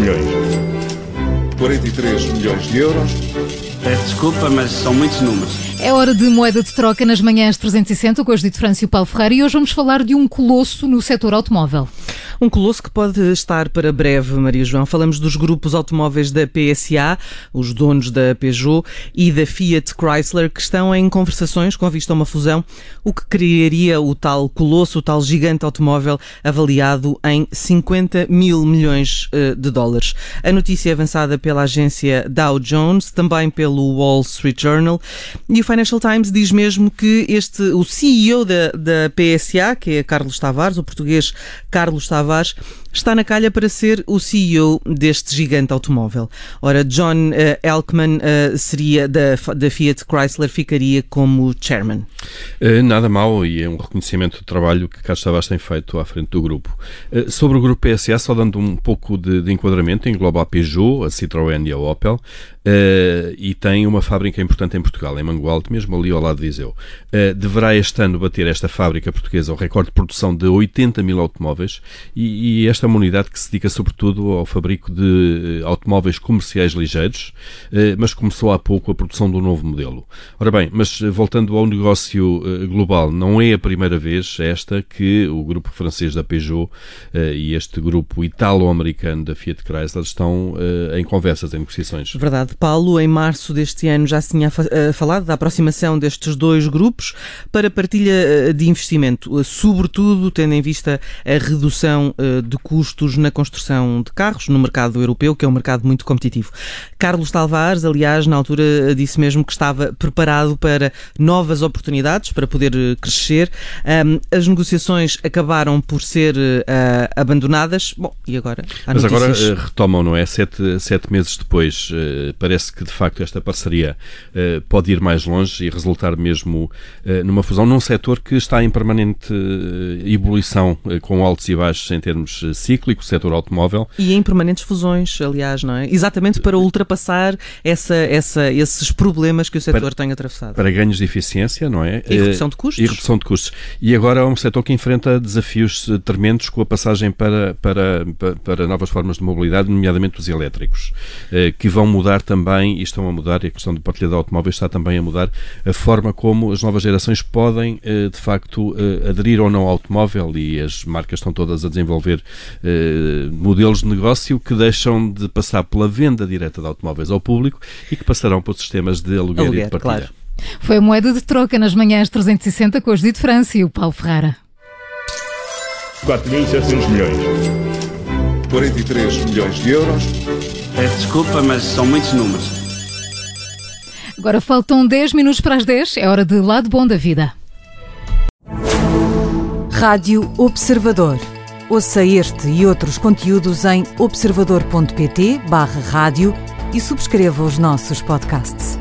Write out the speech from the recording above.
milhões. 43 milhões de euros. Peço desculpa, mas são muitos números. É hora de moeda de troca nas manhãs 360 com o Judito França e o Paulo Ferreira e hoje vamos falar de um colosso no setor automóvel. Um colosso que pode estar para breve, Maria João. Falamos dos grupos automóveis da PSA, os donos da Peugeot e da Fiat Chrysler, que estão em conversações com a vista a uma fusão, o que criaria o tal colosso, o tal gigante automóvel avaliado em 50 mil milhões eh, de dólares. A notícia é avançada pela agência Dow Jones, também pelo Wall Street Journal, e o Financial Times diz mesmo que este, o CEO da, da PSA, que é Carlos Tavares, o português Carlos Tavares está na calha para ser o CEO deste gigante automóvel. Ora, John uh, Elkman uh, seria da, da Fiat Chrysler, ficaria como chairman. Uh, nada mal e é um reconhecimento do trabalho que Carlos Tavares tem feito à frente do grupo. sobre o grupo PSA, só dando um pouco de, de enquadramento, engloba a Peugeot, a Citroën e a Opel e tem uma fábrica importante em Portugal, em Mangualde, mesmo ali ao lado de Viseu. deverá este ano bater esta fábrica portuguesa o recorde de produção de 80 mil automóveis e, e esta é uma unidade que se dedica sobretudo ao fabrico de eh, automóveis comerciais ligeiros, eh, mas começou há pouco a produção do novo modelo. Ora bem, mas eh, voltando ao negócio global, não é a primeira vez esta que o grupo francês da Peugeot e este grupo italo-americano da Fiat Chrysler estão em conversas, em negociações. Verdade. Paulo, em março deste ano já se tinha falado da aproximação destes dois grupos para partilha de investimento, sobretudo tendo em vista a redução de custos na construção de carros no mercado europeu, que é um mercado muito competitivo. Carlos Tavares, aliás, na altura disse mesmo que estava preparado para novas oportunidades, para poder eh, crescer. as negociações acabaram por ser abandonadas. Bom, e agora? Mas agora retomam, não é? Sete, sete meses depois, parece que de facto esta parceria pode ir mais longe e resultar mesmo numa fusão num setor que está em permanente ebulição, com altos e baixos em termos cíclico, o setor automóvel. E em permanentes fusões, aliás, não é? Exatamente para ultrapassar essa, essa, esses problemas que o setor para, tem atravessado. Para ganhos de eficiência, não é? E redução de custos. E redução de custos. E agora é um setor que enfrenta desafios eh, tremendos com a passagem para, para, para novas formas de mobilidade, nomeadamente os elétricos, eh, que vão mudar também, e estão a mudar, e a questão de partilha de automóveis está também a mudar a forma como as novas gerações podem, eh, de facto, aderir ou não ao automóvel e as marcas estão todas a desenvolver eh, modelos de negócio que deixam de passar pela venda direta de automóveis ao público e que passarão por sistemas de aluguer, aluguer e de partilha. Claro. Foi a moeda de troca nas manhãs 360 com o Judito França e o Paulo Ferrara. 4.700 milhões. 43 milhões de euros. Peço desculpa, mas são muitos números. Agora faltam 10 minutos para as 10. É hora de Lado Bom da Vida. Rádio Observador. Ouça este e outros conteúdos em observador.pt/rádio e subscreva os nossos podcasts.